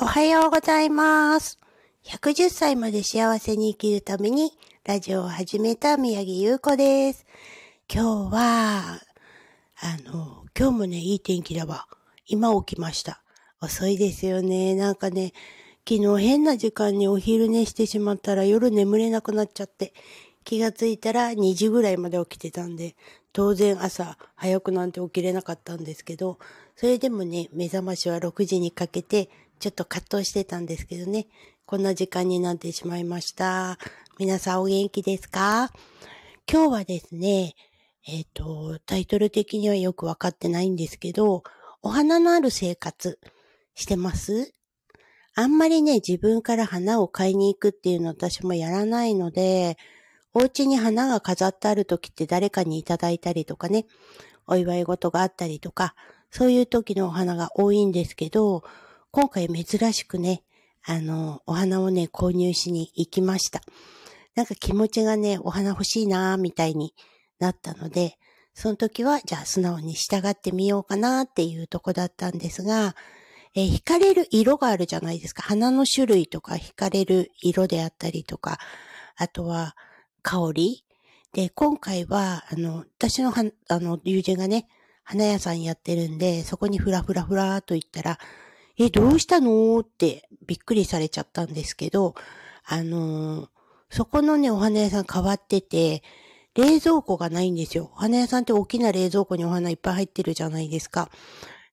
おはようございます。110歳まで幸せに生きるためにラジオを始めた宮城優子です。今日は、あの、今日もね、いい天気だわ。今起きました。遅いですよね。なんかね、昨日変な時間にお昼寝してしまったら夜眠れなくなっちゃって、気がついたら2時ぐらいまで起きてたんで、当然朝早くなんて起きれなかったんですけど、それでもね、目覚ましは6時にかけて、ちょっと葛藤してたんですけどね、こんな時間になってしまいました。皆さんお元気ですか？今日はですね、えっ、と、タイトル的にはよくわかってないんですけど、お花のある生活してます？あんまりね、自分から花を買いに行くっていうの私もやらないので、お家に花が飾ってある時って誰かにいただいたりとかね、お祝い事があったりとか、そういう時のお花が多いんですけど、今回珍しくね、あの、お花をね、購入しに行きました。なんか気持ちがね、お花欲しいなーみたいになったので、その時は、じゃあ素直に従ってみようかなっていうとこだったんですが、えー惹かれる色があるじゃないですか。花の種類とか惹かれる色であったりとか、あとは香り。で、今回は、あの、私のは、あの、友人がね、花屋さんやってるんで、そこにふらふらふらーと言ったら、え、どうしたの？ってびっくりされちゃったんですけど、あのーそこのね、お花屋さん変わってて、冷蔵庫がないんですよ。お花屋さんって大きな冷蔵庫にお花いっぱい入ってるじゃないですか。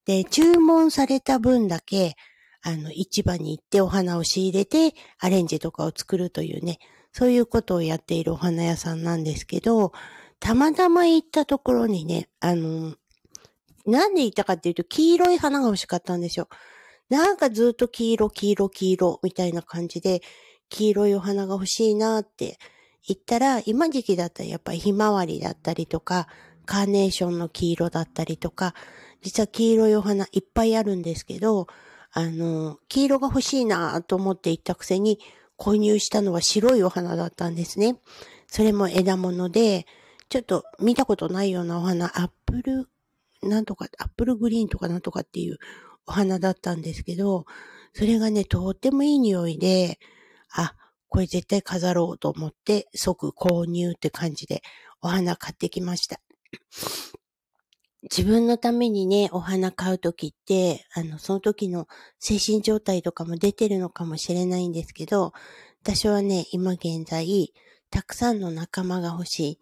で、注文された分だけ、あの、市場に行ってお花を仕入れて、アレンジとかを作るというね、そういうことをやっているお花屋さんなんですけど、たまたま行ったところにね、あの、なんで行ったかっていうと、黄色い花が欲しかったんですよ。なんかずっと黄色、黄色、黄色、みたいな感じで、黄色いお花が欲しいなって言ったら、今時期だったらやっぱりひまわりだったりとか、カーネーションの黄色だったりとか、実は黄色いお花いっぱいあるんですけど、あの、黄色が欲しいなと思って行ったくせに、購入したのは白いお花だったんですね。それも枝物で、ちょっと見たことないようなお花、アップル、なんとか、アップルグリーンとかなんとかっていうお花だったんですけど、それがね、とってもいい匂いで、あ、これ絶対飾ろうと思って即購入って感じでお花買ってきました。自分のためにね、お花買うときって、あの、その時の精神状態とかも出てるのかもしれないんですけど、私はね、今現在、たくさんの仲間が欲しい。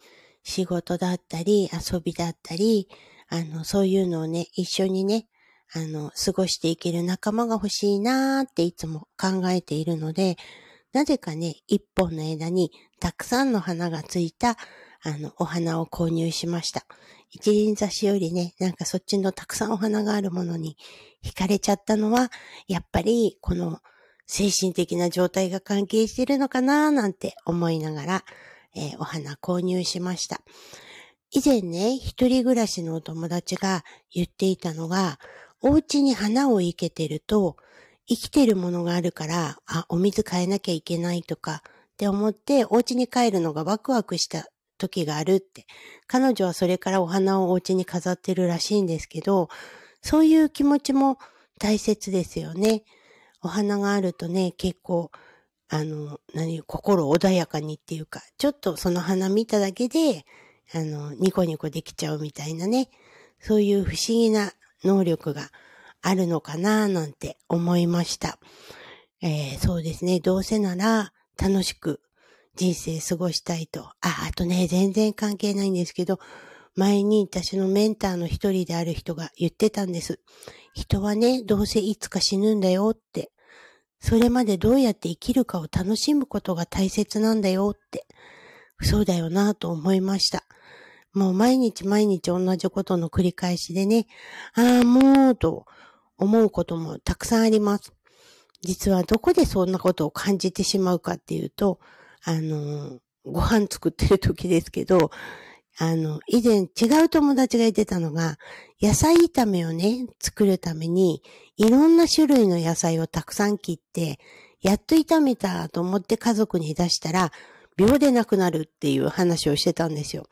仕事だったり、遊びだったり、あの、そういうのをね、一緒にね、あの、過ごしていける仲間が欲しいなーっていつも考えているので、なぜかね、一本の枝にたくさんの花がついた、あの、お花を購入しました。一輪挿しよりね、なんかそっちのたくさんお花があるものに惹かれちゃったのは、やっぱりこの精神的な状態が関係してるのかなーなんて思いながら、えーお花購入しました。以前ね、一人暮らしのお友達が言っていたのが、お家に花を生けてると、生きてるものがあるから、あ、お水変えなきゃいけないとかって思って、お家に帰るのがワクワクした時があるって。彼女はそれからお花をお家に飾ってるらしいんですけど、そういう気持ちも大切ですよね。お花があるとね、結構、あの、何、心穏やかにっていうか、ちょっとその花見ただけで、あの、ニコニコできちゃうみたいなね、そういう不思議な能力があるのかななんて思いました。えーそうですね。どうせなら楽しく人生過ごしたいと。あ、あとね、全然関係ないんですけど、前に私のメンターの一人である人が言ってたんです。人はね、どうせいつか死ぬんだよって。それまでどうやって生きるかを楽しむことが大切なんだよって。そうだよなと思いました。もう毎日毎日同じことの繰り返しでね、ああ、もう、と思うこともたくさんあります。実はどこでそんなことを感じてしまうかっていうと、あの、ご飯作ってる時ですけど、あの、以前違う友達が言ってたのが、野菜炒めをね、作るために、いろんな種類の野菜をたくさん切って、やっと炒めたと思って家族に出したら、秒でなくなるっていう話をしてたんですよ。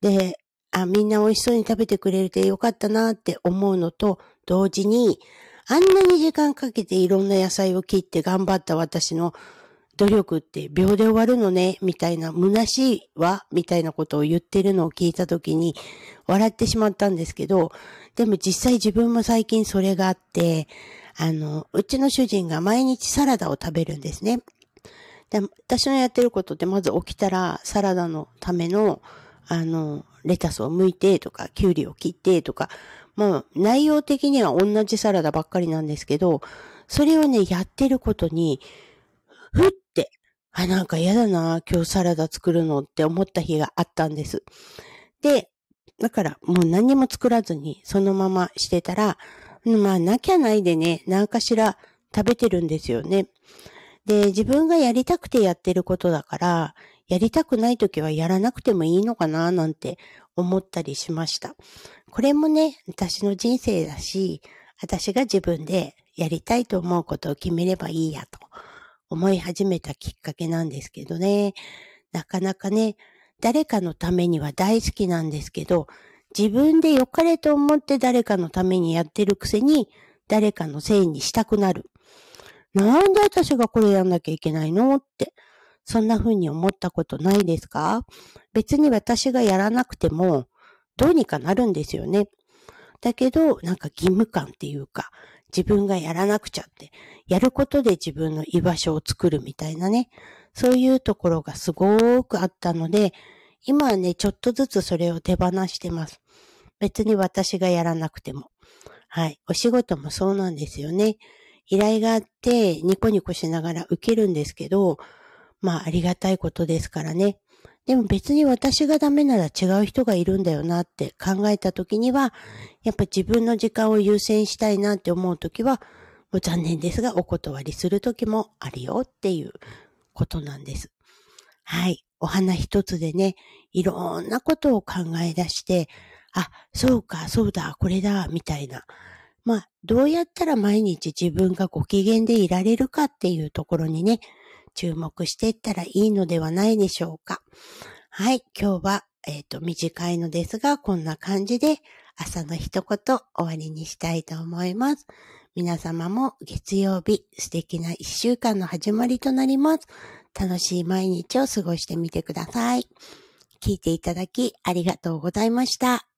で、あ、みんな美味しそうに食べてくれてよかったなって思うのと、同時に、あんなに時間かけていろんな野菜を切って頑張った私の努力って秒で終わるのね、みたいな、虚しいわ、みたいなことを言ってるのを聞いたときに、笑ってしまったんですけど、でも実際自分も最近それがあって、あの、うちの主人が毎日サラダを食べるんですね。で私のやってることってまず起きたらサラダのための、あの、レタスを剥いてとか、キュウリを切ってとか、まあ、内容的には同じサラダばっかりなんですけど、それをね、やってることに、ふって、あ、なんか嫌だな、今日サラダ作るのって思った日があったんです。で、だからもう何も作らずにそのまましてたら、まあなきゃないでね、何かしら食べてるんですよね。で、自分がやりたくてやってることだから、やりたくない時はやらなくてもいいのかななんて思ったりしました。これもね、私の人生だし、私が自分でやりたいと思うことを決めればいいやと思い始めたきっかけなんですけどね。なかなかね、誰かのためには大好きなんですけど、自分で良かれと思って誰かのためにやってるくせに、誰かのせいにしたくなる。なんで私がこれやんなきゃいけないのって、そんな風に思ったことないですか？別に私がやらなくても、どうにかなるんですよね。だけど、なんか義務感っていうか、自分がやらなくちゃって、やることで自分の居場所を作るみたいなね、そういうところがすごくあったので、今はね、ちょっとずつそれを手放してます。別に私がやらなくても。はい。お仕事もそうなんですよね。依頼があって、ニコニコしながら受けるんですけど、まあ、ありがたいことですからね。でも別に私がダメなら違う人がいるんだよなって考えた時には、やっぱ自分の時間を優先したいなって思う時は、もう残念ですがお断りする時もあるよっていうことなんです。はい。お花一つでね、いろんなことを考え出して、あ、そうか、そうだ、これだ、みたいな。まあ、どうやったら毎日自分がご機嫌でいられるかっていうところにね、注目していったらいいのではないでしょうか。はい、今日は、えっ、ー、と、短いのですが、こんな感じで朝の一言終わりにしたいと思います。皆様も月曜日素敵な一週間の始まりとなります。楽しい毎日を過ごしてみてください。聞いていただきありがとうございました。